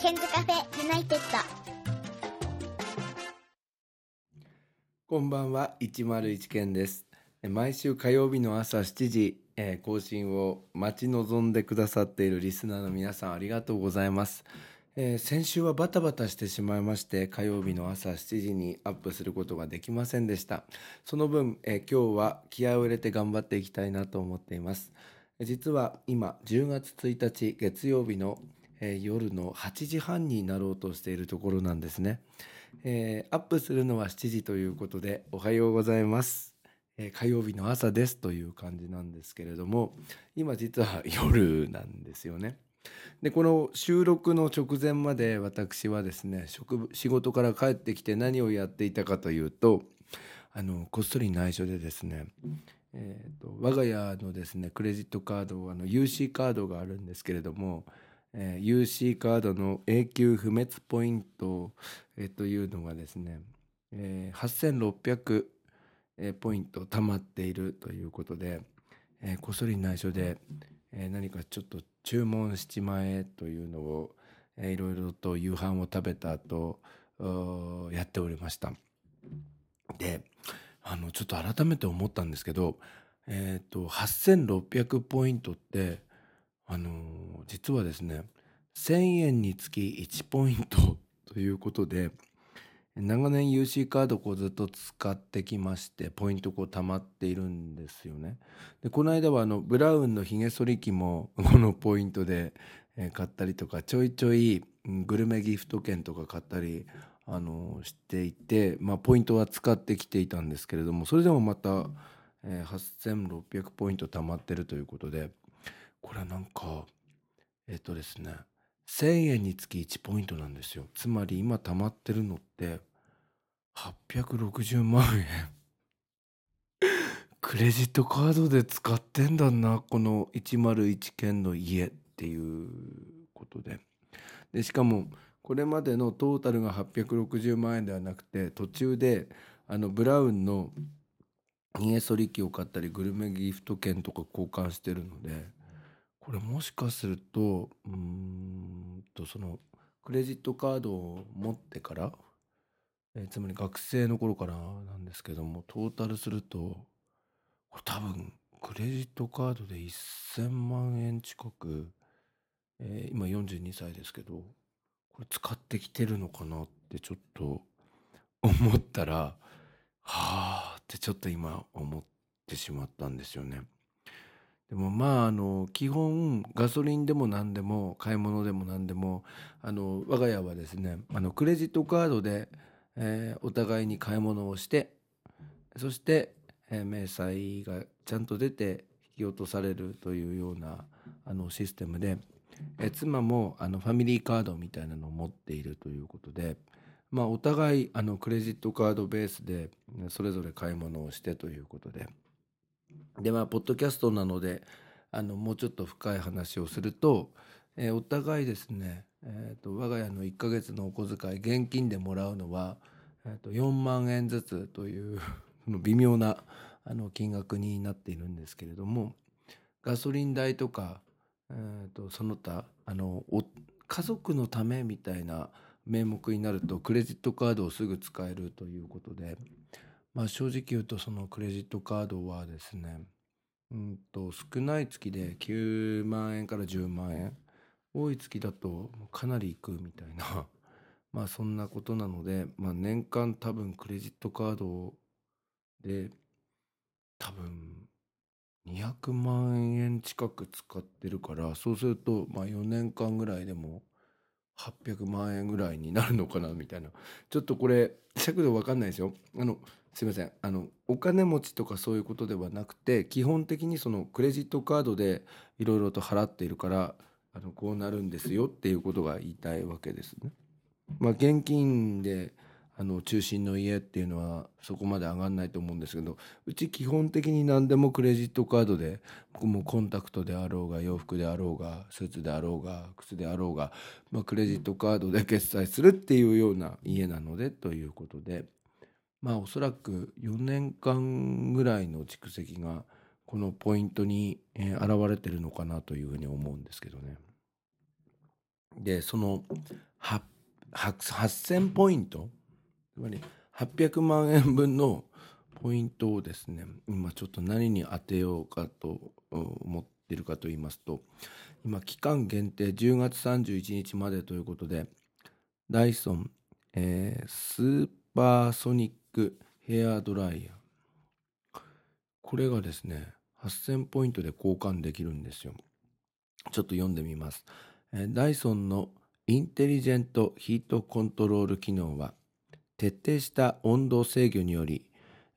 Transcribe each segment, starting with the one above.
ケンズカフェユナイテッド。こんばんは101件です。毎週火曜日の朝7時、えー更新を待ち望んでくださっているリスナーの皆さんありがとうございます、えー先週はバタバタしてしまいまして火曜日の朝7時にアップすることができませんでした。その分、えー今日は気合を入れて頑張っていきたいなと思っています。実は今10月1日月曜日の、えー夜の8時半になろうとしているところなんですね、えーアップするのは7時ということでおはようございます、火曜日の朝ですという感じなんですけれども今実は夜なんですよね。でこの収録の直前まで私はですね仕事から帰ってきて何をやっていたかというとあのこっそり内緒でですねえー、と我が家のですねクレジットカードあの UC カードがあるんですけれども、えー UC カードの永久不滅ポイント、えーというのがですね、えー8600ポイント貯まっているということで、えーこっそり内緒で、えー何かちょっと注文しちまえというのを、えーいろいろと夕飯を食べた後やっておりました。であのちょっと改めて思ったんですけど、えー、と8600ポイントって、あの実はですね1000円につき1ポイントということで長年 UC カードをずっと使ってきましてポイントこう貯まっているんですよね。でこの間はあのブラウンのひげ剃り機もこのポイントで、買ったりとかちょいちょいグルメギフト券とか買ったりあのしていて、まあ、ポイントは使ってきていたんですけれどもそれでもまた、え8600ポイント貯まってるということでこれなんかえっ、とですね1000円につき1ポイントなんですよ。つまり今貯まってるのって860万円クレジットカードで使ってんだなこの101件の家っていうことで。でしかもこれまでのトータルが860万円ではなくて途中であのブラウンのひげ剃り機を買ったりグルメギフト券とか交換してるのでこれもしかするとうんとそのクレジットカードを持ってから、えーつまり学生の頃からなんですけどもトータルするとこれ多分クレジットカードで1000万円近く、えー今42歳ですけどこれ使ってきてるのかなってちょっと思ったらはあってちょっと今思ってしまったんですよね。でもまああの基本ガソリンでも何でも買い物でも何でもあの我が家はですねあのクレジットカードで、えーお互いに買い物をしてそして、え明細がちゃんと出て引き落とされるというようなあのシステムで、え妻もあのファミリーカードみたいなのを持っているということで、まあ、お互いあのクレジットカードベースでそれぞれ買い物をしてということででまあポッドキャストなのであのもうちょっと深い話をすると、えーお互いですね、えーと我が家の1ヶ月のお小遣い現金でもらうのは、えーと4万円ずつという微妙なあの金額になっているんですけれどもガソリン代とか、えーとその他あの家族のためみたいな名目になるとクレジットカードをすぐ使えるということで、まあ、正直言うとそのクレジットカードはですねうんと少ない月で9万円から10万円多い月だとかなりいくみたいな。まあそんなことなので、まあ、年間多分クレジットカードで多分200万円近く使ってるからそうするとまあ4年間ぐらいでも800万円ぐらいになるのかなみたいな。ちょっとこれ尺度わかんないですよ。あのすいません。あのお金持ちとかそういうことではなくて基本的にそのクレジットカードでいろいろと払っているからあのこうなるんですよっていうことが言いたいわけですね。まあ現金であの中心の家っていうのはそこまで上がんないと思うんですけどうち基本的に何でもクレジットカードで僕もコンタクトであろうが洋服であろうがスーツであろうが靴であろうが、まあ、クレジットカードで決済するっていうような家なのでということでまあおそらく4年間ぐらいの蓄積がこのポイントに、え現れてるのかなというふうに思うんですけどね。でその8000ポイントつまり800万円分のポイントをですね今ちょっと何に当てようかと思っているかと言いますと今期間限定10月31日までということでダイソン、えー、スーパーソニックヘアドライヤー。これがですね8000ポイントで交換できるんですよ。ちょっと読んでみます、えー、ダイソンのインテリジェントヒートコントロール機能は徹底した温度制御により、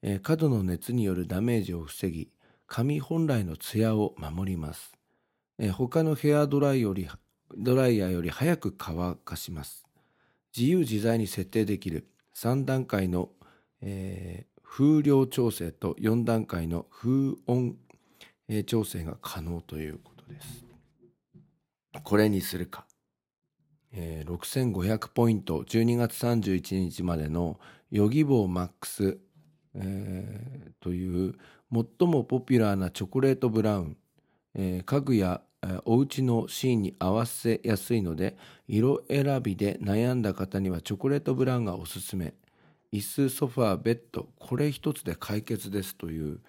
えー、過度の熱によるダメージを防ぎ髪本来のツヤを守ります、えー、他のヘアドライよりドライヤーより早く乾かします自由自在に設定できる3段階の、えー、風量調整と4段階の風温、えー、調整が可能ということです。これにするか。え、6500ポイント12月31日までのヨギボーマックス、えー、という最もポピュラーなチョコレートブラウン、えー、家具やお家のシーンに合わせやすいので色選びで悩んだ方にはチョコレートブラウンがおすすめ。椅子ソファーベッドこれ一つで解決ですという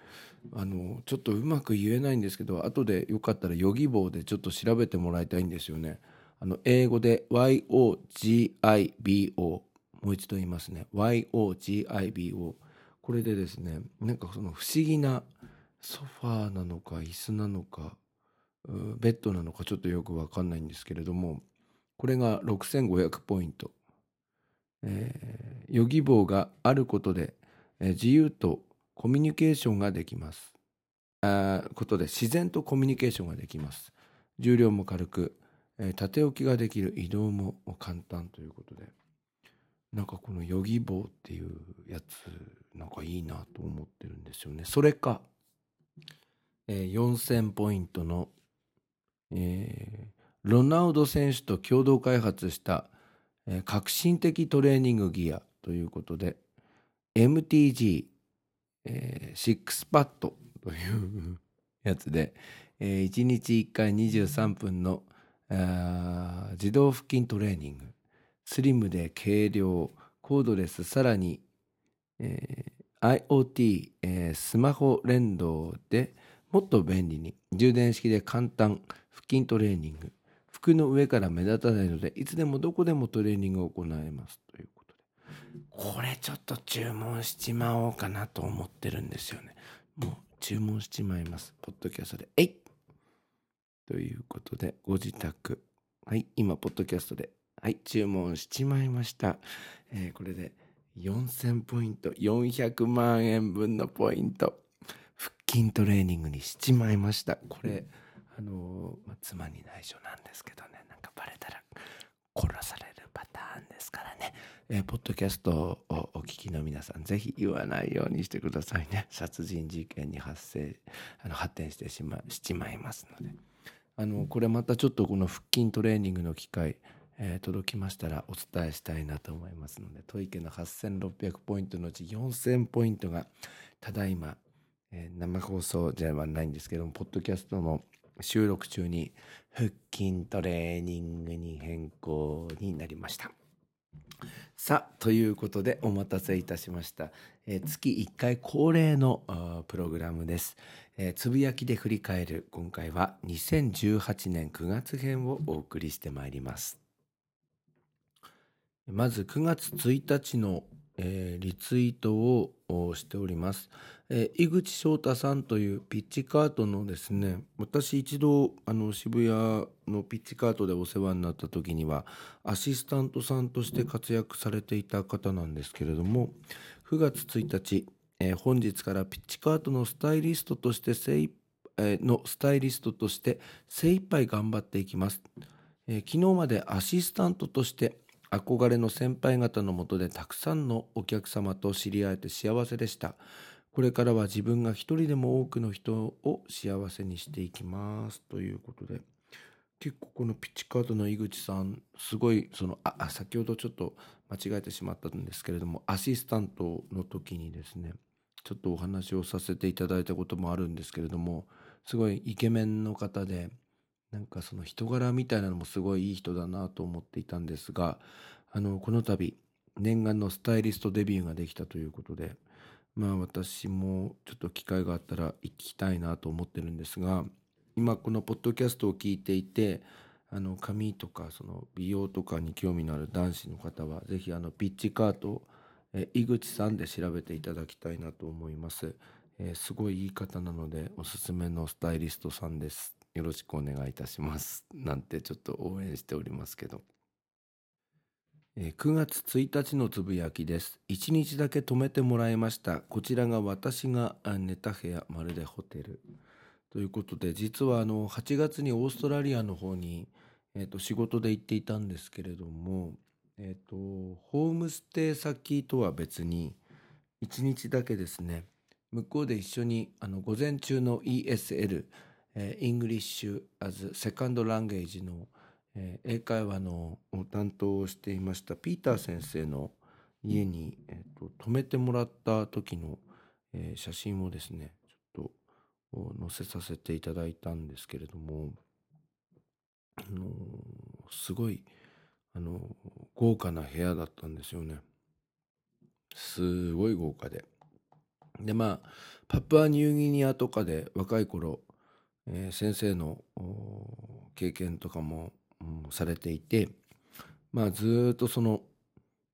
あのちょっとうまく言えないんですけど後でよかったらヨギボーでちょっと調べてもらいたいんですよね。あの英語で YOGIBO もう一度言いますね。YOGIBO これでですねなんかその不思議なソファーなのか椅子なのかベッドなのかちょっとよく分かんないんですけれどもこれが6500ポイント、えー、ヨギ棒があることで、えー、自由とコミュニケーションができます。あことで自然とコミュニケーションができます。重量も軽く、縦置きができる移動も簡単ということで。なんかこのヨギ棒っていうやつなんかいいなと思ってるんですよね。それか、えー、4000ポイントのえー、ロナウド選手と共同開発した、えー、革新的トレーニングギアということで MTG、えー、シックスパッドというやつで、え、1日1回23分の自動腹筋トレーニング。スリムで軽量コードレスさらに、えー、IoT、えー、スマホ連動でもっと便利に充電式で簡単腹筋トレーニング。服の上から目立たないのでいつでもどこでもトレーニングを行えますということで。これちょっと注文しちまおうかなと思ってるんですよね。もう注文しちまいます。ポッドキャストで。えいっということでご自宅。はい今ポッドキャストで。はい注文しちまいました、えー、これで4000ポイント。400万円分のポイント。腹筋トレーニングにしちまいました。これあの、まあ、妻に内緒なんですけどね。なんかバレたら殺されるパターンですからね、えー、ポッドキャストをお聞きの皆さんぜひ言わないようにしてくださいね。殺人事件に発生あの発展してしましちまいますのであのこれまたちょっとこの腹筋トレーニングの機会えー、届きましたらお伝えしたいなと思いますのでトイケの8600ポイントのうち4000ポイントがただいまえー、生放送じゃないんですけども、ポッドキャストの収録中に腹筋トレーニングに変更になりました。さあ、ということでお待たせいたしました。えー、月1回恒例のプログラムです、えー、つぶやきで振り返る今回は2018年9月編をお送りしてまいります。まず9月1日のえー、リツイートをしております、えー、井口翔太さんというピッチカートのですね私一度あの渋谷のピッチカートでお世話になった時にはアシスタントさんとして活躍されていた方なんですけれども9月1日、えー、本日からピッチカートのスタイリストとして精えー、のスタイリストとして精一杯頑張っていきます、えー、昨日までアシスタントとして憧れの先輩方のもとでたくさんのお客様と知り合えて幸せでした。これからは自分が一人でも多くの人を幸せにしていきます。ということで、結構このピッチカートの井口さん、すごい、その、あ、先ほどちょっと間違えてしまったんですけれども、アシスタントの時にですね、ちょっとお話をさせていただいたこともあるんですけれども、すごいイケメンの方で、なんかその人柄みたいなのもすごいいい人だなと思っていたんですがあのこの度念願のスタイリストデビューができたということでまあ私もちょっと機会があったら行きたいなと思ってるんですが今このポッドキャストを聞いていてあの髪とかその美容とかに興味のある男子の方は是非あのピッチカートえ井口さんで調べていただきたいなと思います、えー、すごいいい方なのでおすすめのスタイリストさんですよろしくお願いいたしますなんてちょっと応援しておりますけどえ9月1日のつぶやきです。1日だけ泊めてもらいました。こちらが私が寝た部屋、まるでホテル。ということで、実はあの8月にオーストラリアの方に、えー、と仕事で行っていたんですけれども、えーと、ホームステイ先とは別に1日だけですね、向こうで一緒にあの午前中の ESL、えー、English as Second Language の、英会話の担当をしていましたピーター先生の家に、えーと、泊めてもらった時の、え、写真をですねちょっと載せさせていただいたんですけれども、あの、すごい、あの、豪華な部屋だったんですよね。すごい豪華で。でまあパプアニューギニアとかで若い頃、えー、先生の経験とかもされていて、まあ、ずっとその、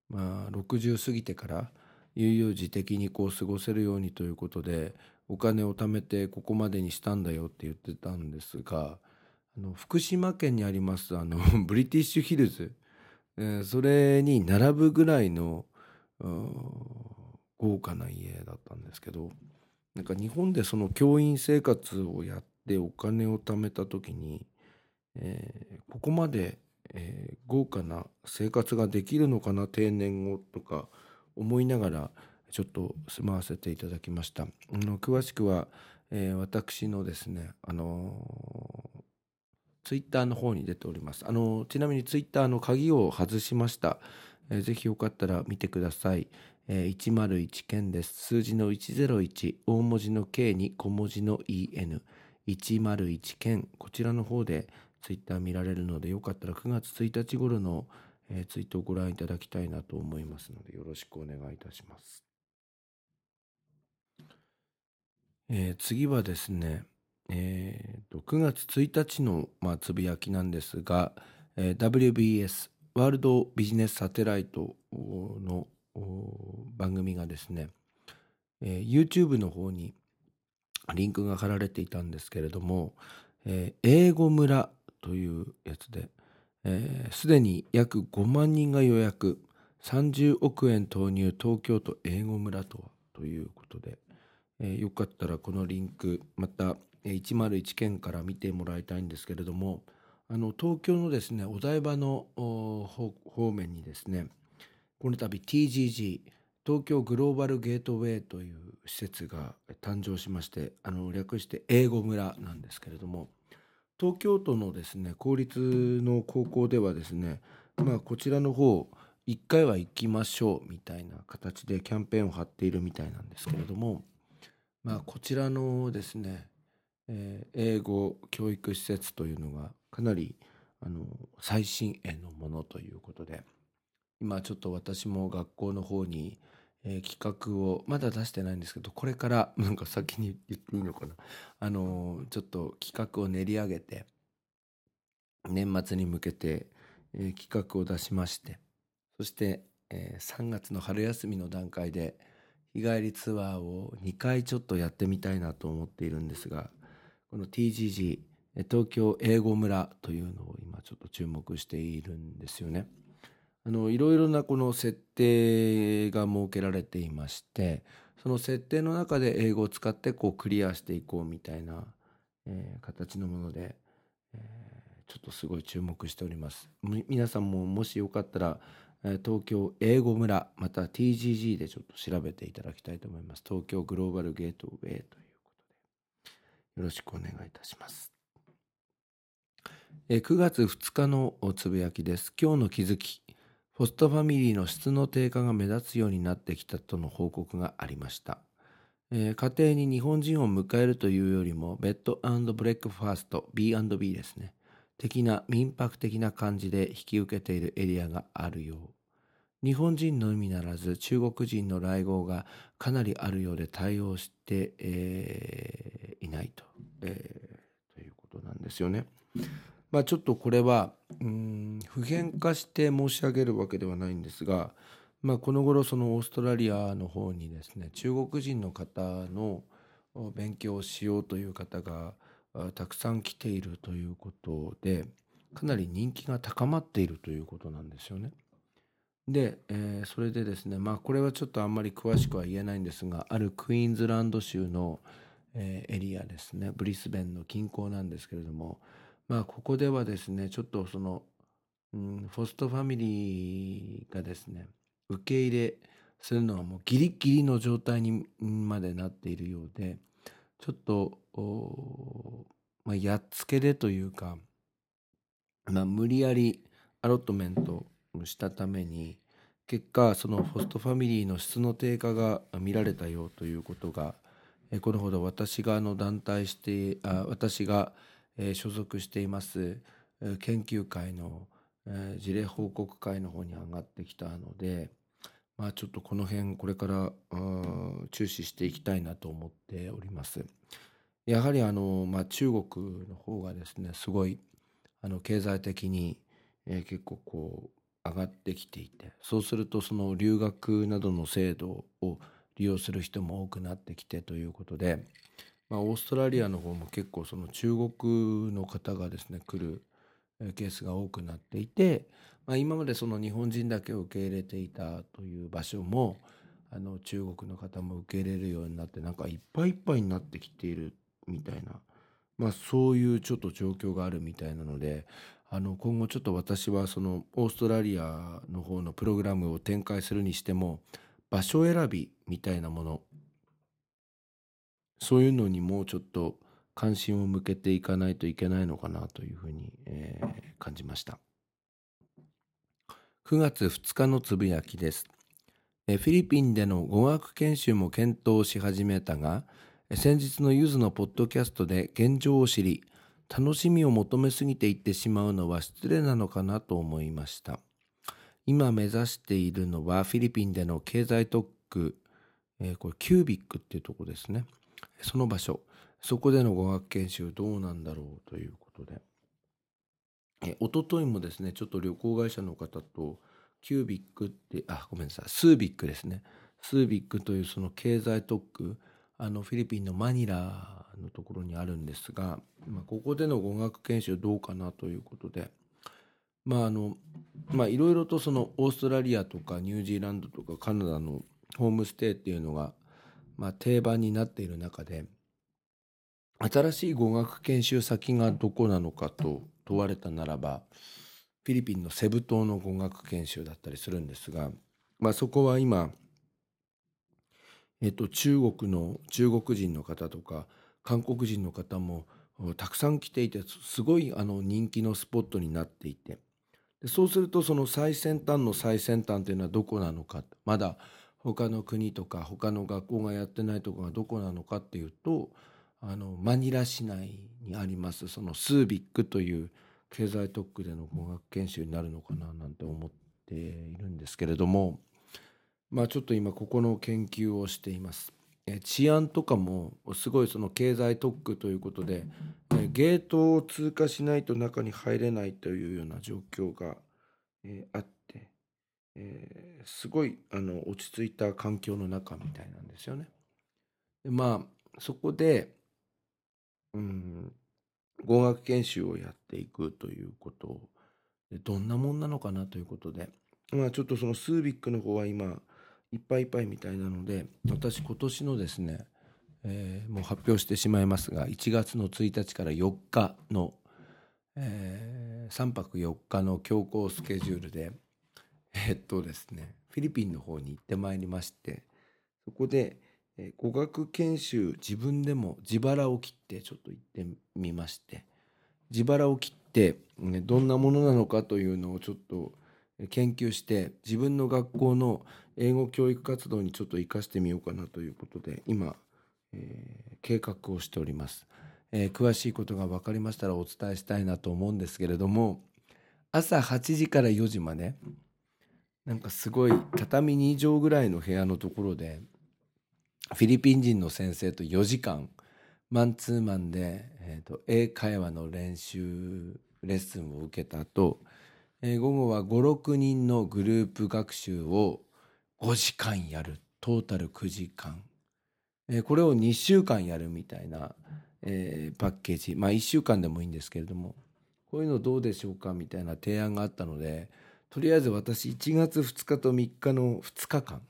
まあ、60過ぎてから悠々自適にこう過ごせるようにということでお金を貯めてここまでにしたんだよって言ってたんですがあの福島県にありますあの ブリティッシュヒルズ、え、それに並ぶぐらいの豪華な家だったんですけどなんか日本でその教員生活をやってお金を貯めた時にえー、ここまで、えー、豪華な生活ができるのかな定年後とか思いながらちょっと住まわせていただきました。あの詳しくは、えー、私のですね、あのツイッターの方に出ております。あのちなみにツイッターの鍵を外しました。えー、ぜひよかったら見てください。えー、101件です。数字の101、大文字の K に小文字の EN。101件、こちらの方でツイッター見られるのでよかったら9月1日頃の、えー、ツイートをご覧いただきたいなと思いますのでよろしくお願いいたします。えー、次はですね、えーと、9月1日の、まあ、つぶやきなんですが、えー、WBS ワールドビジネスサテライトの番組がですね、えー、YouTube の方にリンクが貼られていたんですけれども、えー、英語村というやつで、す、えー、で、に約5万人が予約、30億円投入東京都英語村とはということで、えー、よかったらこのリンク、また101件から見てもらいたいんですけれども、あの東京のですね、お台場の方面にですね、この度 TGG、東京グローバルゲートウェイという施設が誕生しまして、あの略して英語村なんですけれども、東京都のですね公立の高校ではですねまあこちらの方1回は行きましょうみたいな形でキャンペーンを張っているみたいなんですけれどもまあこちらのですね、えー、英語教育施設というのがかなりあの最新鋭のものということで今ちょっと私も学校の方にえー、企画をまだ出してないんですけどこれからなんか先に言っていいのかな。あの、ちょっと企画を練り上げて年末に向けて、えー、企画を出しましてそして、え3月の春休みの段階で日帰りツアーを2回ちょっとやってみたいなと思っているんですがこの TGG 東京英語村というのを今ちょっと注目しているんですよね。あのいろいろなこの設定が設けられていましてその設定の中で英語を使ってこうクリアしていこうみたいな、えー、形のもので、えー、ちょっとすごい注目しております。皆さんももしよかったら東京英語村また TGG でちょっと調べていただきたいと思います。東京グローバルゲートウェイとよろしくお願いいたします。え9月2日のつぶやきです。今日の気づき。ホストファミリーの質の低下が目立つようになってきたとの報告がありました。えー、家庭に日本人を迎えるというよりも、ベッドブレックファースト、B&B ですね。的な民泊的な感じで引き受けているエリアがあるよう。日本人のみならず中国人の来訪がかなりあるようで対応して、えー、いないと、えー、ということなんですよね。まあ、ちょっとこれはうん普遍化して申し上げるわけではないんですが、まあ、この頃そのオーストラリアの方にですね中国人の方の勉強をしようという方がたくさん来ているということでかなり人気が高まっているということなんですよね。で、えー、それでですねまあこれはちょっとあんまり詳しくは言えないんですがあるクイーンズランド州の、エリアですね。ブリスベンの近郊なんですけれども。まあここではですねちょっとその、うん、フォストファミリーがですね受け入れするのはもうギリギリの状態にまでなっているようでちょっと、まあ、やっつけでというか、まあ、無理やりアロットメントしたために結果そのホストファミリーの質の低下が見られたよということがこのほど私があの団体してあ私が所属しています研究会の事例報告会の方に上がってきたのでまあ、ちょっとこの辺これから注視していきたいなと思っております。やはりあの、まあ、中国の方がですねすごいあの経済的に、え、結構こう上がってきていてそうするとその留学などの制度を利用する人も多くなってきてということで、まあ、オーストラリアの方も結構その中国の方がですね来るケースが多くなっていて、まあ、今までその日本人だけを受け入れていたという場所もあの中国の方も受け入れるようになってなんかいっぱいいっぱいになってきているみたいな、まあ、そういうちょっと状況があるみたいなのであの今後ちょっと私はそのオーストラリアの方のプログラムを展開するにしても場所選びみたいなもの。そういうのにもうちょっと関心を向けていかないといけないのかなというふうに、えー、感じました。9月2日のつぶやきです、えフィリピンでの語学研修も検討し始めたが先日のゆずのポッドキャストで現状を知り楽しみを求めすぎていってしまうのは失礼なのかなと思いました。今目指しているのはフィリピンでの経済特区、えー、これキュービックっていうとこですね。その場所。そこでの語学研修どうなんだろうということで、え一昨日もですね、ちょっと旅行会社の方と、キュービックって、あ、ごめんなさい、スービックですね。スービックというその経済特区、あのフィリピンのマニラのところにあるんですが、まあ、ここでの語学研修どうかなということで、まああの、まあいろいろとそのオーストラリアとかニュージーランドとかカナダのホームステイっていうのが、まあ定番になっている中で、新しい語学研修先がどこなのかと問われたならばフィリピンのセブ島の語学研修だったりするんですが、まあ、そこは今、えっと、中国の中国人の方とか韓国人の方もたくさん来ていてすごいあの人気のスポットになっていてでそうするとその最先端の最先端というのはどこなのか。まだ他の国とか他の学校がやってないところがどこなのかっていうとあのマニラ市内にあります。そのスービックという経済特区での語学研修になるのかななんて思っているんですけれども。まあちょっと今ここの研究をしています。え治安とかもすごいその経済特区ということで、えゲートを通過しないと中に入れないというような状況が、えあって、え、すごいあの落ち着いた環境の中みたいなんですよね。でまあそこでうん、語学研修をやっていくということでどんなもんなのかなということで、まあ、ちょっとそのスービックの方は今いっぱいいっぱいみたいなので私今年のですね、えー、もう発表してしまいますが1月の1日から4日の、えー、3泊4日の強行スケジュールでえー、っとですねフィリピンの方に行ってまいりましてそこでえ語学研修自分でも自腹を切ってちょっと行ってみまして自腹を切って、どんなものなのかというのをちょっと研究して自分の学校の英語教育活動にちょっと生かしてみようかなということで今、えー、計画をしております。えー詳しいことが分かりましたらお伝えしたいなと思うんですけれども朝8時から4時までなんかすごい畳2畳ぐらいの部屋のところでフィリピン人の先生と4時間マンツーマンで、えーと英会話の練習レッスンを受けた後、えー午後は56人のグループ学習を5時間やる。トータル9時間、えーこれを2週間やるみたいな、えーパッケージ。まあ1週間でもいいんですけれども。こういうのどうでしょうかみたいな提案があったのでとりあえず私1月2日と3日の2日間。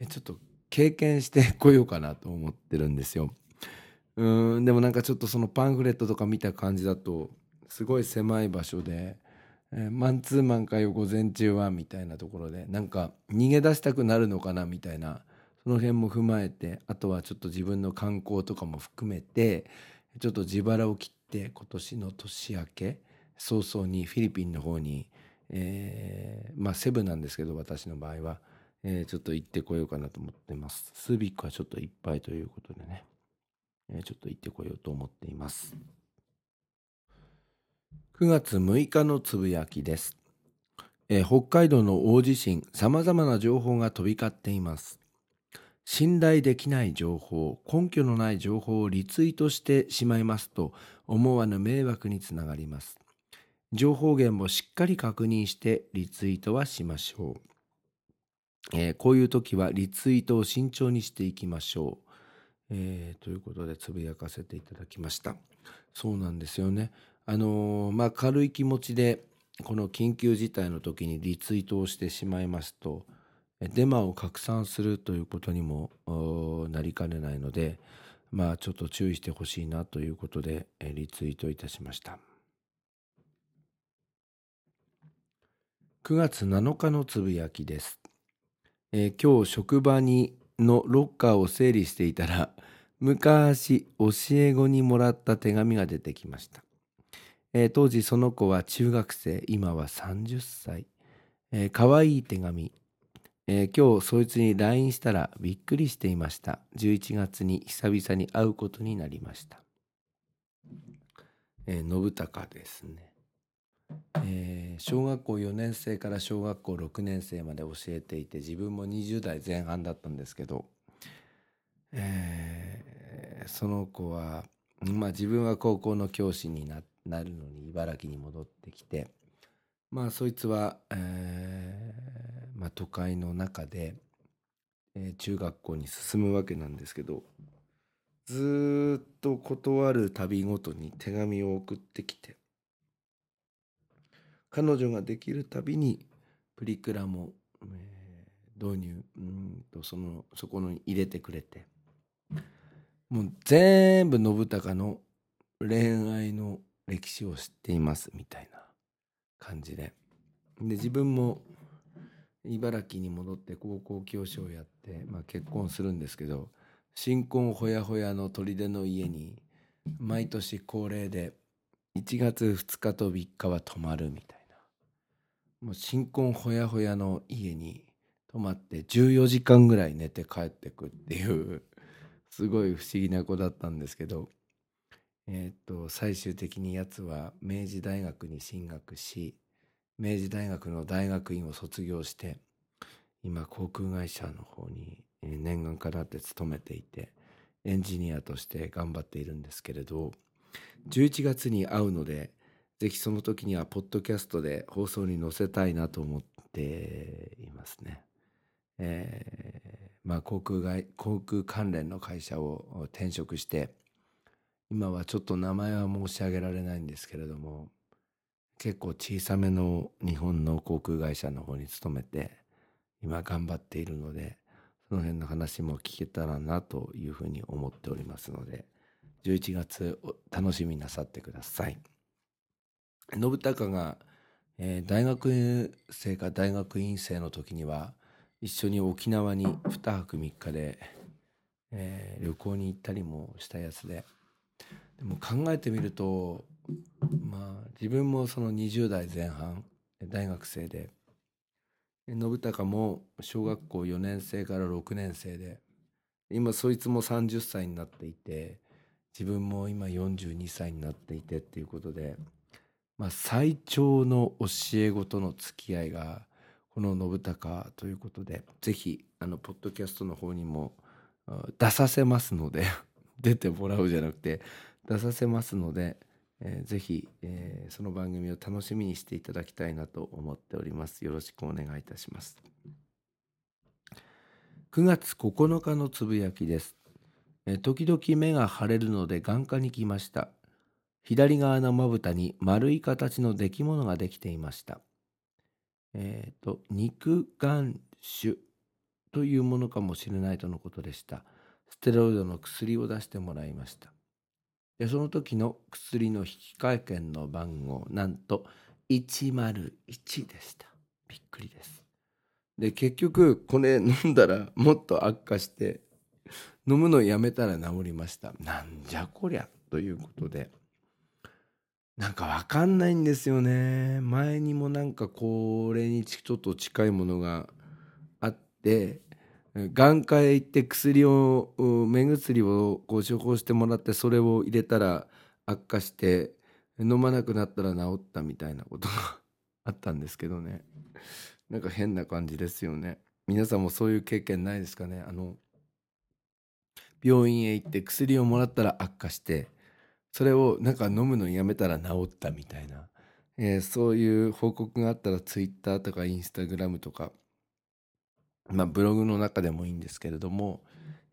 えちょっと経験してこようかなと思ってるんですよ。うんでもなんかちょっとそのパンフレットとか見た感じだとすごい狭い場所で、えーマンツーマンかよ午前中はみたいなところでなんか逃げ出したくなるのかなみたいなその辺も踏まえてあとはちょっと自分の観光とかも含めてちょっと自腹を切って今年の年明け早々にフィリピンの方に、えーまあセブなんですけど私の場合は、えーちょっと行ってこようかなと思ってます。スービックはちょっといっぱいということでね、えーちょっと行ってこようと思っています。9月6日のつぶやきです、え北海道の大地震さまざまな情報が飛び交っています。信頼できない情報根拠のない情報をリツイートしてしまいますと思わぬ迷惑につながります。情報源をしっかり確認してリツイートはしましょう、えーこういう時はリツイートを慎重にしていきましょう、えーということでつぶやかせていただきました。そうなんですよね。あのーまあ軽い気持ちでこの緊急事態の時にリツイートをしてしまいますとデマを拡散するということにもなりかねないのでまあちょっと注意してほしいなということでリツイートいたしました。9月7日のつぶやきです、えー今日職場にのロッカーを整理していたら昔教え子にもらった手紙が出てきました、えー当時その子は中学生今は30歳。えー、可愛い手紙、えー今日そいつに LINE したらびっくりしていました。11月に久々に会うことになりました。えー信孝ですね。えー小学校4年生から小学校6年生まで教えていて自分も20代前半だったんですけど、えーその子は、まあ、自分は高校の教師になってなるのに茨城に戻ってきてまあそいつは、えーまあ、都会の中で、えー中学校に進むわけなんですけどずっと断る度ごとに手紙を送ってきて彼女ができるたびにプリクラも、えー導入うんとそのそこに入れてくれてもう全部信孝の恋愛の歴史を知っていますみたいな感じで。で自分も茨城に戻って高校教師をやって、まあ、結婚するんですけど新婚ほやほやの砦の家に毎年恒例で1月2日と3日は泊まるみたいな。もう新婚ほやほやの家に泊まって14時間ぐらい寝て帰ってくっていうすごい不思議な子だったんですけどえーっと最終的にやつは明治大学に進学し明治大学の大学院を卒業して今航空会社の方に念願かなって勤めていてエンジニアとして頑張っているんですけれど11月に会うのでぜひその時にはポッドキャストで放送に載せたいなと思っていますね。えーまあ航空航空関連の会社を転職して今はちょっと名前は申し上げられないんですけれども結構小さめの日本の航空会社の方に勤めて今頑張っているのでその辺の話も聞けたらなというふうに思っておりますので11月楽しみなさってください。信孝が、えー大学生か大学院生の時には一緒に沖縄に2泊3日で、えー旅行に行ったりもしたやつででも考えてみるとまあ自分もその20代前半大学生で信孝も小学校4年生から6年生で今そいつも30歳になっていて自分も今42歳になっていてっていうことで、まあ、最長の教え子との付き合いがこの信孝ということでぜひあのポッドキャストの方にも出させますので 出てもらうじゃなくて出させますので、えー、ぜひ、えー、その番組を楽しみにしていただきたいなと思っております。よろしくお願いいたします。9月9日のつぶやきです、えー、時々目が腫れるので眼科に来ました。左側のまぶたに丸い形の出来物ができていました。えっ、ー、と肉眼種というものかもしれないとのことでした。ステロイドの薬を出してもらいました。でその時の薬の引換券の番号なんと101でした。びっくりです。で結局これ飲んだらもっと悪化して飲むのやめたら治りました。なんじゃこりゃということで。なんかわかんないんですよね。前にもなんかこれにちょっと近いものがあって眼科へ行って薬を目薬をこう処方してもらってそれを入れたら悪化して飲まなくなったら治ったみたいなことが あったんですけどね。なんか変な感じですよね。皆さんもそういう経験ないですかね。あの病院へ行って薬をもらったら悪化してそれをなんか飲むのやめたら治ったみたいな、えー、そういう報告があったらツイッターとかインスタグラムとかまあ、ブログの中でもいいんですけれども、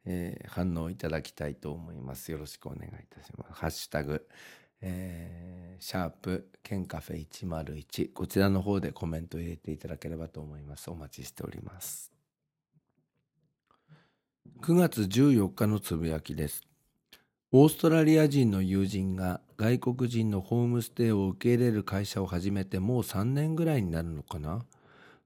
えー、反応いただきたいと思います。よろしくお願いいたします。ハッシュタグ、えー、シャープ、ケンカフェ101、こちらの方でコメント入れていただければと思います。お待ちしております。9月14日のつぶやきです。オーストラリア人の友人が外国人のホームステイを受け入れる会社を始めてもう3年ぐらいになるのかな？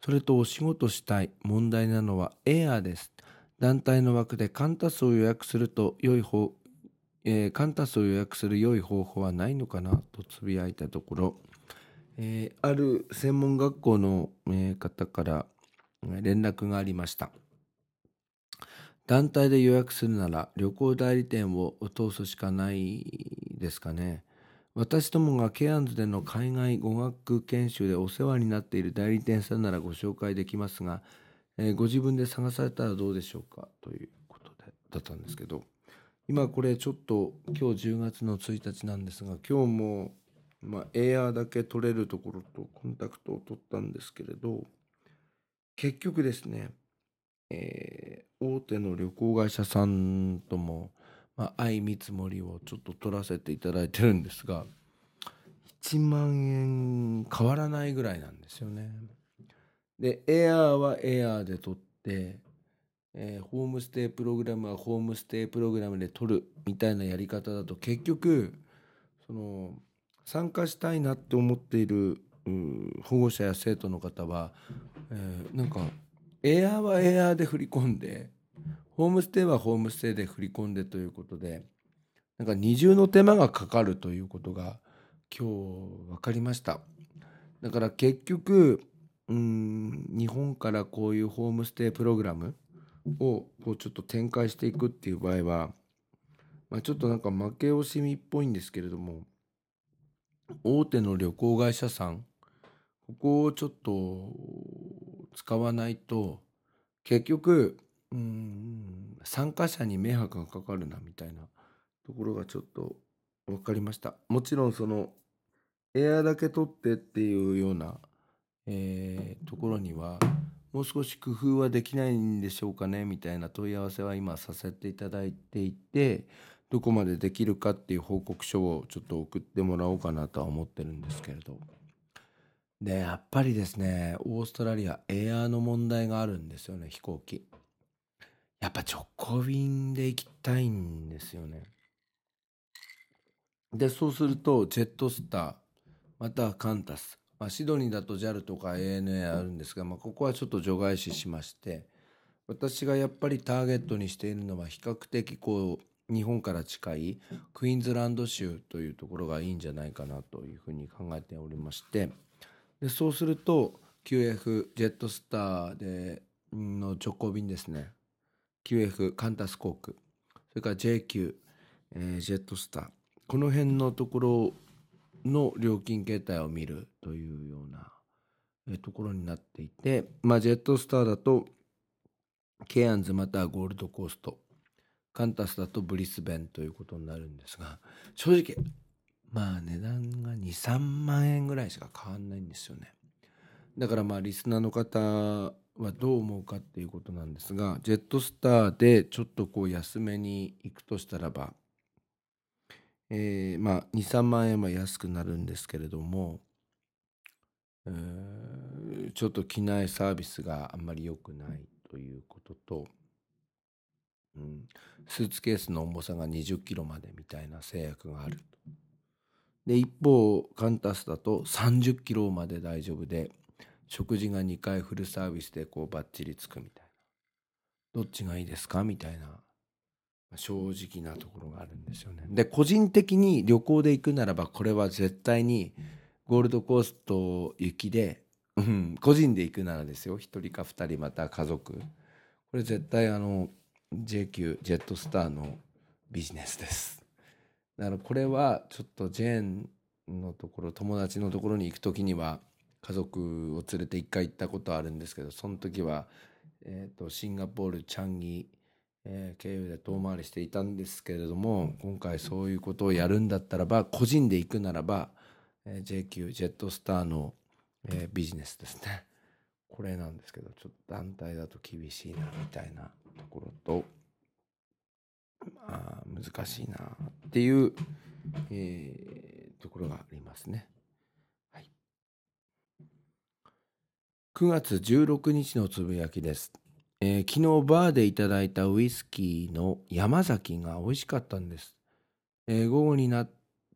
それとお仕事したい問題なのはエアーです。団体の枠でカンタスを予約すると良い方、えー、カンタスを予約する良い方法はないのかな？とつぶやいたところ、えー、ある専門学校の、えー、方から連絡がありました。団体で予約するなら旅行代理店を通すしかないですかね？私どもがケアンズでの海外語学研修でお世話になっている代理店さんならご紹介できますが、えー、ご自分で探されたらどうでしょうかということでだったんですけど今これちょっと今日10月の1日なんですが今日も、まあ、エアーだけ取れるところとコンタクトを取ったんですけれど結局ですね、えー、大手の旅行会社さんともまあ、相見積もりをちょっと取らせていただいてるんですが1万円変わらないぐらいなんですよね。でエアーはエアーで取って、えー、ホームステイプログラムはホームステイプログラムで取るみたいなやり方だと結局その参加したいなって思っている保護者や生徒の方は、えー、なんかエアーはエアーで振り込んでホームステイはホームステイで振り込んでということでなんか二重の手間がかかるということが今日分かりました。だから結局うん日本からこういうホームステイプログラムをこうちょっと展開していくっていう場合は、まあ、ちょっとなんか負け惜しみっぽいんですけれども大手の旅行会社さんここをちょっと使わないと結局うん参加者に迷惑がかかるなみたいなところがちょっと分かりました。もちろんそのエアだけ取ってっていうような、えー、ところにはもう少し工夫はできないんでしょうかねみたいな問い合わせは今させていただいていてどこまでできるかっていう報告書をちょっと送ってもらおうかなとは思ってるんですけれど。でやっぱりですねオーストラリアエアの問題があるんですよね飛行機。やっぱ直行便で行きたいんですよね。で、そうすると、ジェットスター、またはカンタス。まあ、シドニーだと JAL とか ANA あるんですが、まあ、ここはちょっと除外視しまして、私がやっぱりターゲットにしているのは比較的こう、日本から近いクイーンズランド州というところがいいんじゃないかなというふうに考えておりまして、でそうすると QF ジェットスターでの直行便ですね QF カンタス航空。それから JQ、えージェットスター。この辺のところの料金形態を見るというような、ところになっていて、まあ、ジェットスターだとケアンズまたはゴールドコーストカンタスだとブリスベンということになるんですが正直まあ値段が23万円ぐらいしか変わんないんですよね。だからまあリスナーの方はどう思うかっていうことなんですがジェットスターでちょっとこう安めに行くとしたらばえーまあ23万円は安くなるんですけれども、えちょっと機内サービスがあんまり良くないということと、うん、スーツケースの重さが20キロまでみたいな制約があると。で一方カンタスだと30キロまで大丈夫で食事が2回フルサービスでこうバッチリつくみたいな。どっちがいいですか？みたいな。正直なところがあるんですよね。で個人的に旅行で行くならばこれは絶対にゴールドコースト行きで、うん、個人で行くならですよ。1人か2人また家族。これ絶対あの JQ ジェットスターのビジネスです。だからこれはちょっとジェーンのところ友達のところに行く時には家族を連れて一回行ったことあるんですけどその時は、えー、とシンガポールチャンギ、えー経由で遠回りしていたんですけれども今回そういうことをやるんだったらば個人で行くならば、えー JQ ジェットスターの、えービジネスですねこれなんですけどちょっと団体だと厳しいなみたいなところとまあ難しいなっていう、えーところがありますね。はい、9月16日のつぶやきです。えー昨日バーでいただいたウイスキーの山崎が美味しかったんです。えー午後になっ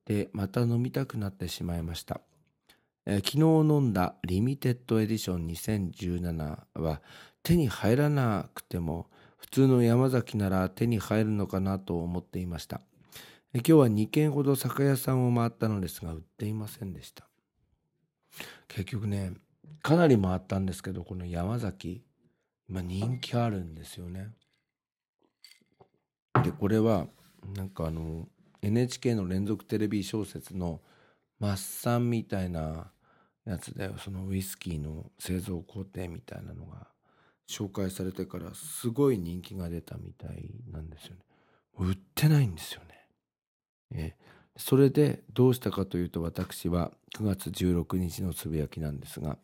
てまた飲みたくなってしまいました。えー昨日飲んだリミテッドエディション2017は手に入らなくても普通の山崎なら手に入るのかなと思っていました。え今日は2軒ほど酒屋さんを回ったのですが売っていませんでした。結局ねかなり回ったんですけどこの山崎今人気あるんですよね。でこれはなんかあの NHK の連続テレビ小説の「マッサン」みたいなやつでそのウイスキーの製造工程みたいなのが紹介されてからすごい人気が出たみたいなんですよね。売ってないんですよね。えそれでどうしたかというと私は9月16日のつぶやきなんですが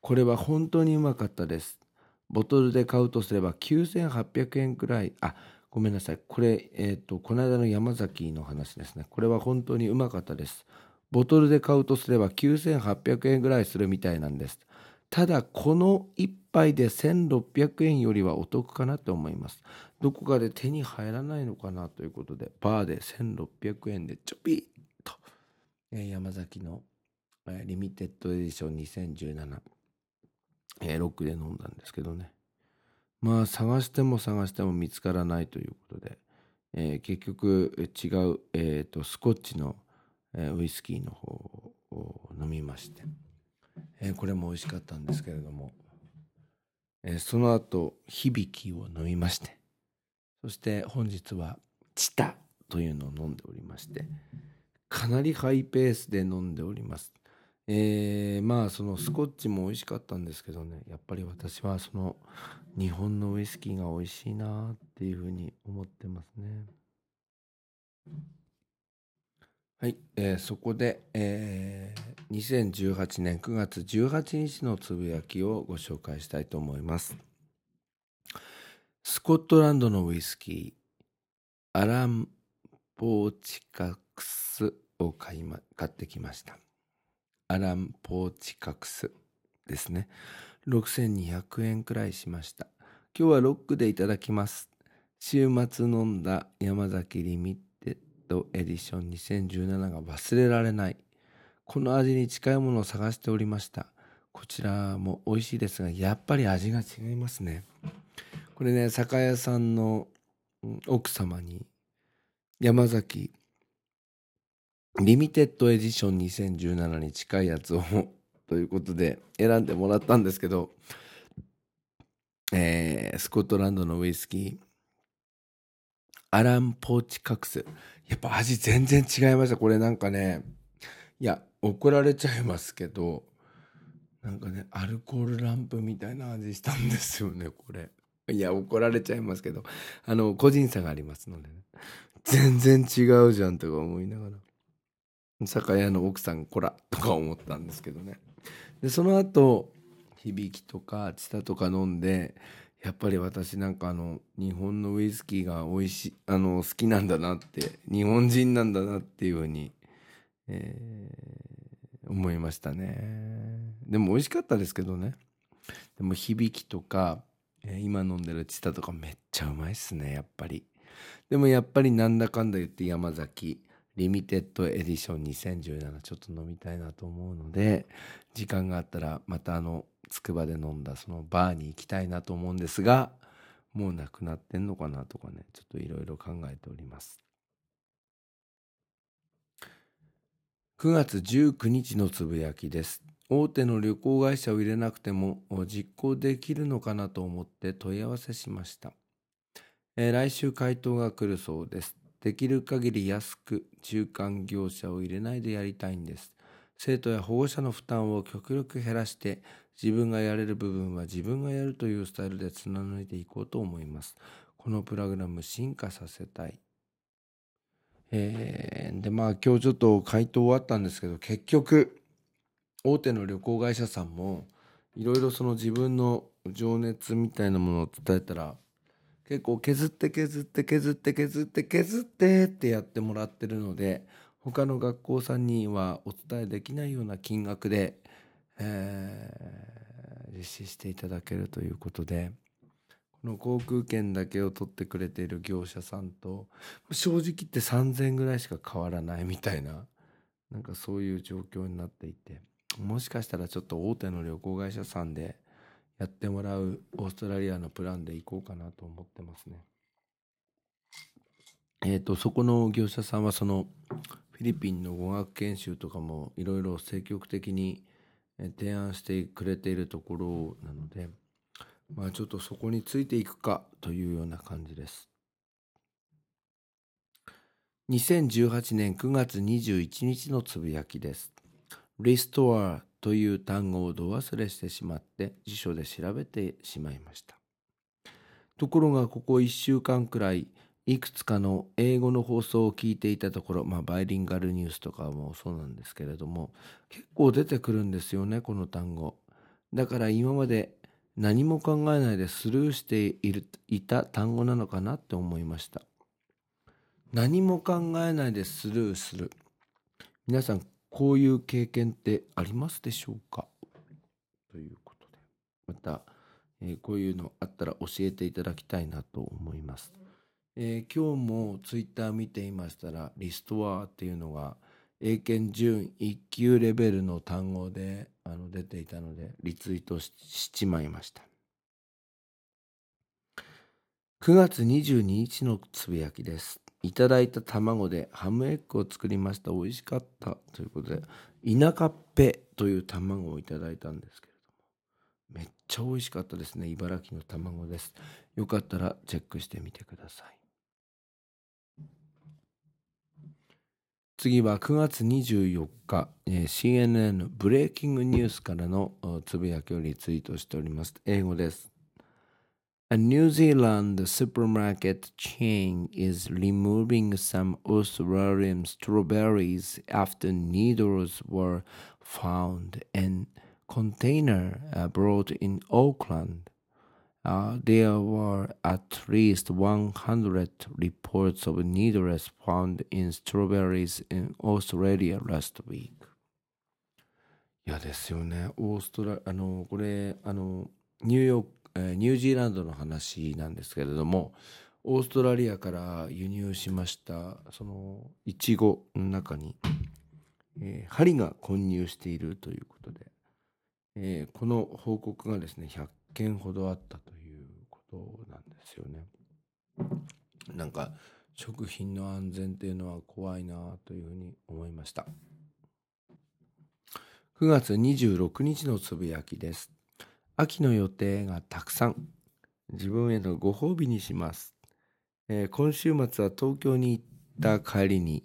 これは本当にうまかったです。ボトルで買うとすれば9800円くらいあごめんなさいこれえっ、とこの間の山崎の話ですねこれは本当にうまかったです。ボトルで買うとすれば9800円ぐらいするみたいなんです。ただこの1杯で1600円よりはお得かなと思います。どこかで手に入らないのかなということでバーで1600円でちょぴっと、山崎の、リミテッドエディション2017、えーロックで飲んだんですけどねまあ探しても探しても見つからないということで、えー結局違う、えーとスコッチの、えーウイスキーの方を飲みまして、えーこれも美味しかったんですけれども、えーその後響きを飲みましてそして本日はチタというのを飲んでおりましてかなりハイペースで飲んでおります。えーまあそのスコッチも美味しかったんですけどねやっぱり私はその日本のウイスキーが美味しいなっていうふうに思ってますね。はい、えーそこで、えー2018年9月18日のつぶやきをご紹介したいと思います。スコットランドのウイスキーアラン・ポーチカクスを買い、ま、買ってきました。アラン・ポーチカクスですね。6200円くらいしました。今日はロックでいただきます。週末飲んだ山崎リミテッドエディション2017が忘れられない。この味に近いものを探しておりました。こちらも美味しいですが、やっぱり味が違いますね。これね、酒屋さんの奥様に山崎リミテッドエディション2017に近いやつを ということで選んでもらったんですけど、えースコットランドのウイスキーアランポーチカクス。やっぱ味全然違いました。これなんかね、いや、怒られちゃいますけど、なんかね、アルコールランプみたいな味したんですよね、これ。いや、怒られちゃいますけど、あの、個人差がありますのでね。全然違うじゃんとか思いながら。酒屋の奥さん、こらとか思ったんですけどね。で、その後、響きとか、チタとか飲んで、やっぱり私なんかあの日本のウイスキーが美味しいあの好きなんだなって日本人なんだなっていうふうに、えー、思いましたね。でも美味しかったですけどね。でも響きとか、えー、今飲んでるチタとかめっちゃうまいっすねやっぱり。でもやっぱりなんだかんだ言って山崎リミテッドエディション2017ちょっと飲みたいなと思うので時間があったらまたあのつくばで飲んだそのバーに行きたいなと思うんですがもうなくなってんのかなとかねちょっといろいろ考えております。9月19日のつぶやきです。大手の旅行会社を入れなくても実行できるのかなと思って問い合わせしました、えー、来週回答が来るそうです。できる限り安く中間業者を入れないでやりたいんです生徒や保護者の負担を極力減らして自分がやれる部分は自分がやるというスタイルで貫いていこうと思います。このプログラム進化させたい。えー、でまあ今日ちょっと回答終わったんですけど結局大手の旅行会社さんもいろいろその自分の情熱みたいなものを伝えたら結構削って削って削って削って削ってってやってもらってるので他の学校さんにはお伝えできないような金額でえー、実施していただけるということでこの航空券だけを取ってくれている業者さんと正直言って3,000円ぐらいしか変わらないみたいななんかそういう状況になっていてもしかしたらちょっと大手の旅行会社さんでやってもらうオーストラリアのプランで行こうかなと思ってますね。えっ、ー、とそこの業者さんはそのフィリピンの語学研修とかもいろいろ積極的に提案してくれているところなので、まあ、ちょっとそこについていくかというような感じです。2018年9月21日のつぶやきです。リストアという単語をど忘れしてしまって辞書で調べてしまいました。ところがここ1週間くらいいくつかの英語の放送を聞いていたところ、まあ、バイリンガルニュースとかもそうなんですけれども結構出てくるんですよねこの単語。だから今まで何も考えないでスルーしているいた単語なのかなって思いました。何も考えないでスルーする。皆さんこういう経験ってありますでしょうか？ということで。また、えー、こういうのあったら教えていただきたいなと思います。えー、今日もツイッター見ていましたらリストアっていうのが英検準1級レベルの単語であの出ていたのでリツイートしちまいました。9月22日のつぶやきです。いただいた卵でハムエッグを作りました。美味しかった。ということで田舎っぺという卵をいただいたんですけれどもめっちゃ美味しかったですね。茨城の卵です。よかったらチェックしてみてください。次は9月24日、えー、CNN ブレイキングニュースからのつぶやきをリツイートしております。英語です。A New Zealand supermarket chain is removing some Australian strawberries after needles were found in container brought in Auckland. Uh, there were at least 100 reports of needles found in strawberries in Australia last week. いやですよね。オーストラあのこれあのニューヨーク、 え、ニュージーランドの話なんですけれども、オーストラリアから輸入しましたそのイチゴの中に、えー、針が混入しているということで、えー、この報告がですね100件ほどあったということなんですよね。なんか食品の安全っていうのは怖いなというふうに思いました。9月26日のつぶやきです。秋の予定がたくさん。自分へのご褒美にします。えー今週末は東京に行った帰りに、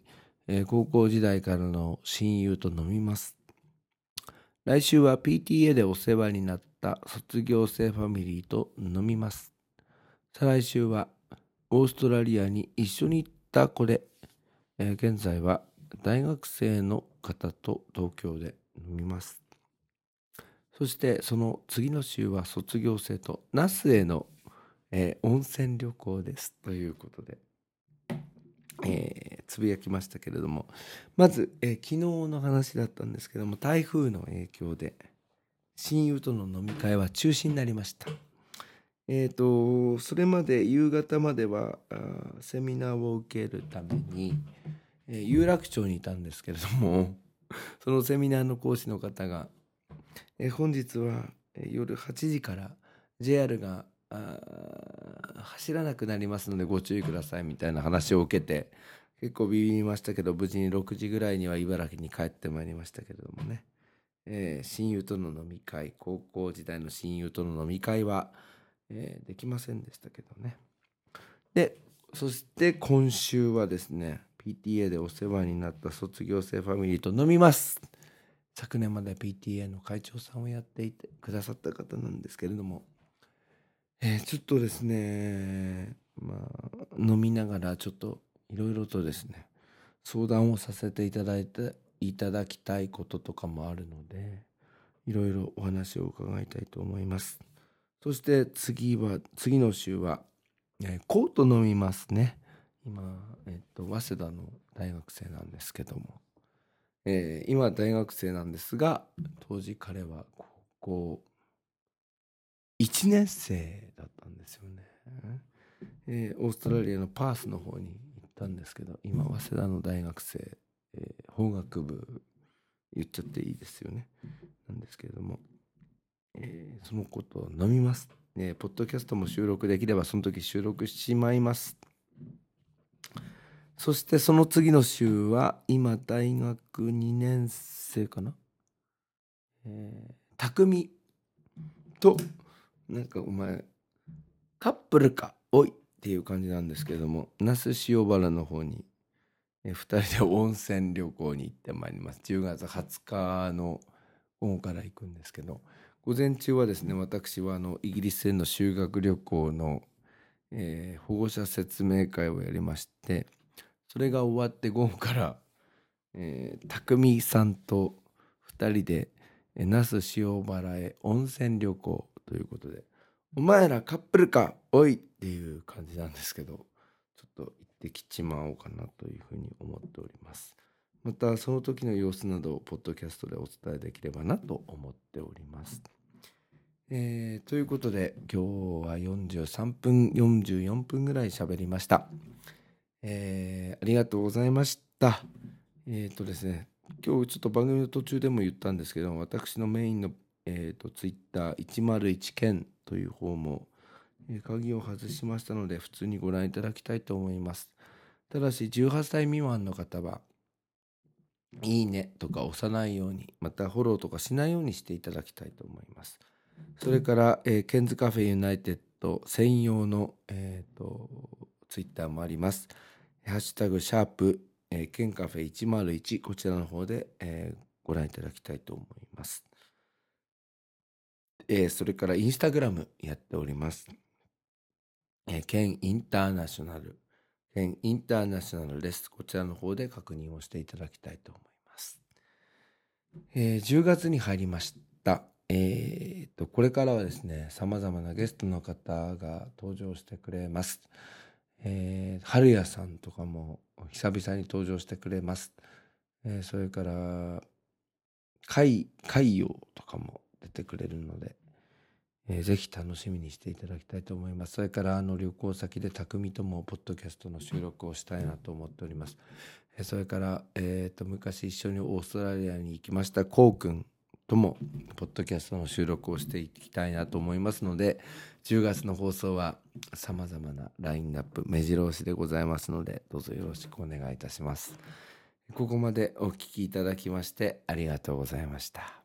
えー高校時代からの親友と飲みます。来週は PTA でお世話になった卒業生ファミリーと飲みます。再来週はオーストラリアに一緒に行った子で、えー現在は大学生の方と東京で飲みます。そしてその次の週は卒業生と那須への、えー温泉旅行ですということで、えーつぶやきましたけれどもまず、えー昨日の話だったんですけども台風の影響で親友との飲み会は中止になりました。えー、とそれまで夕方まではセミナーを受けるために、えー有楽町にいたんですけれどもそのセミナーの講師の方が、え本日は夜8時から JR が走らなくなりますのでご注意くださいみたいな話を受けて結構ビビりましたけど無事に6時ぐらいには茨城に帰ってまいりましたけれどもね、えー親友との飲み会高校時代の親友との飲み会は、えーできませんでしたけどね。でそして今週はですね PTA でお世話になった卒業生ファミリーと飲みます。昨年まで PTA の会長さんをやっていてくださった方なんですけれども、えーちょっとですねまあ飲みながらちょっといろいろとですね相談をさせていただいていただきたいこととかもあるのでいろいろお話を伺いたいと思います。そして次は次の週は、えーコート飲みますね。今、えっと早稲田の大学生なんですけども、えー今大学生なんですが当時彼は高校1年生だったんですよね、えーオーストラリアのパースの方に行ったんですけど今早稲田の大学生、えー法学部言っちゃっていいですよね。なんですけれども、えーそのことを飲みます、えーポッドキャストも収録できればその時収録しちまいます。そしてその次の週は今大学2年生かな？えー、匠となんかお前カップルかおいっていう感じなんですけども那須塩原の方に、えー、2人で温泉旅行に行ってまいります。10月20日の午後から行くんですけど午前中はですね私はあのイギリスへの修学旅行の、えー保護者説明会をやりましてそれが終わって午後から、えー、匠さんと2人で那須塩原へ温泉旅行ということで「お前らカップルかおい!」っていう感じなんですけどちょっと行ってきちまおうかなというふうに思っておりますまたその時の様子などをポッドキャストでお伝えできればなと思っておりますえーということで今日は43分44分ぐらい喋りましたえーありがとうございました。えっ、とですね今日ちょっと番組の途中でも言ったんですけど私のメインの、えー、とツイッター101件という方も、えー鍵を外しましたので普通にご覧いただきたいと思います。ただし18歳未満の方はいいねとか押さないようにまたフォローとかしないようにしていただきたいと思います。それから、えーケンズカフェユナイテッド専用の、えー、とツイッターもあります。ハッシュタグシャープえー、ケンカフェ101こちらの方で、えーご覧いただきたいと思います。えーそれからインスタグラムやっております。えーケンインターナショナル、ケンインターナショナルです。こちらの方で確認をしていただきたいと思います。えー10月に入りました。えーと、これからはですね、様々なゲストの方が登場してくれます。えー、春谷さんとかも久々に登場してくれます。えーそれから、海、海洋とかも出てくれるので、えーぜひ楽しみにしていただきたいと思います。それから、あの、旅行先で匠ともポッドキャストの収録をしたいなと思っております。えーそれから、えっ、と、昔一緒にオーストラリアに行きました、こうくんとも、ポッドキャストの収録をしていきたいなと思いますので、10月の放送は様々なラインナップ、目白押しでございますので、どうぞよろしくお願いいたします。ここまでお聞きいただきましてありがとうございました。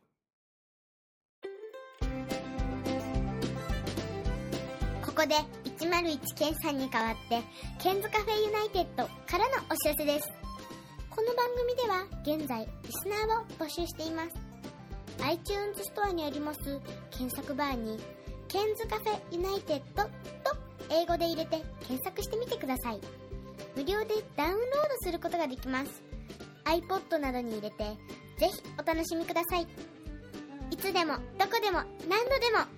ここで101ケンさんに代わって、ケンズカフェユナイテッドからのお知らせです。この番組では現在、リスナーを募集しています。iTunes ストアにあります検索バーに、ケンズカフェユナイテッドと英語で入れて検索してみてください。無料でダウンロードすることができます。iPod などに入れて、ぜひお楽しみください。いつでも、どこでも、何度でも。